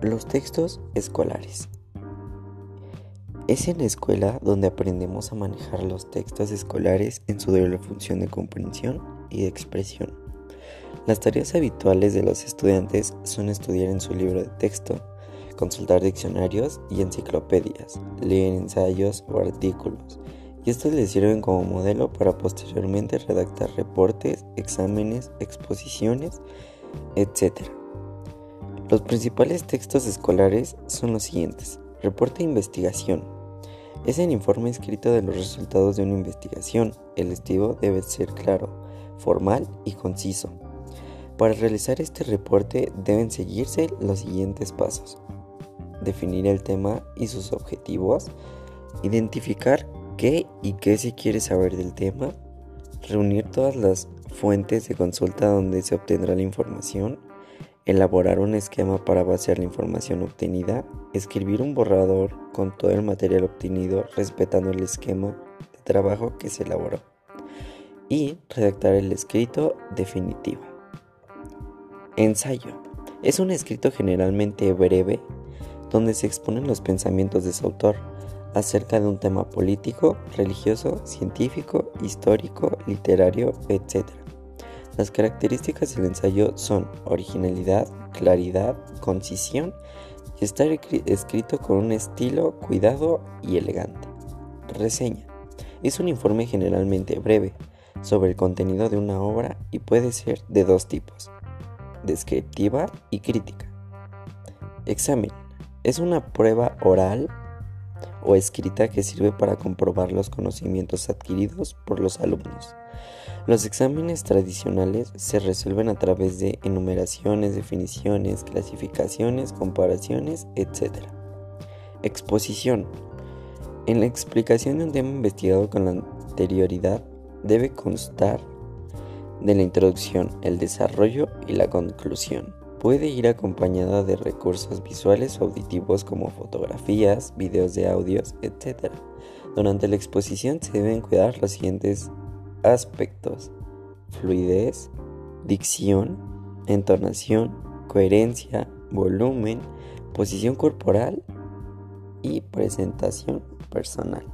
Los textos escolares. Es en la escuela donde aprendemos a manejar los textos escolares en su doble función de comprensión y de expresión. Las tareas habituales de los estudiantes son estudiar en su libro de texto, consultar diccionarios y enciclopedias, leer ensayos o artículos, y estos les sirven como modelo para posteriormente redactar reportes, exámenes, exposiciones, etc. Los principales textos escolares son los siguientes. Reporte de investigación. Es el informe escrito de los resultados de una investigación. El estilo debe ser claro, formal y conciso. Para realizar este reporte deben seguirse los siguientes pasos. Definir el tema y sus objetivos. Identificar qué y qué se quiere saber del tema. Reunir todas las fuentes de consulta donde se obtendrá la información elaborar un esquema para vaciar la información obtenida, escribir un borrador con todo el material obtenido respetando el esquema de trabajo que se elaboró y redactar el escrito definitivo. Ensayo. Es un escrito generalmente breve donde se exponen los pensamientos de su autor acerca de un tema político, religioso, científico, histórico, literario, etc. Las características del ensayo son originalidad, claridad, concisión y estar escrito con un estilo cuidado y elegante. Reseña. Es un informe generalmente breve sobre el contenido de una obra y puede ser de dos tipos, descriptiva y crítica. Examen. Es una prueba oral o escrita que sirve para comprobar los conocimientos adquiridos por los alumnos. Los exámenes tradicionales se resuelven a través de enumeraciones, definiciones, clasificaciones, comparaciones, etc. Exposición. En la explicación de un tema investigado con la anterioridad debe constar de la introducción, el desarrollo y la conclusión. Puede ir acompañada de recursos visuales o auditivos como fotografías, videos de audios, etc. Durante la exposición se deben cuidar los siguientes aspectos. Fluidez, dicción, entonación, coherencia, volumen, posición corporal y presentación personal.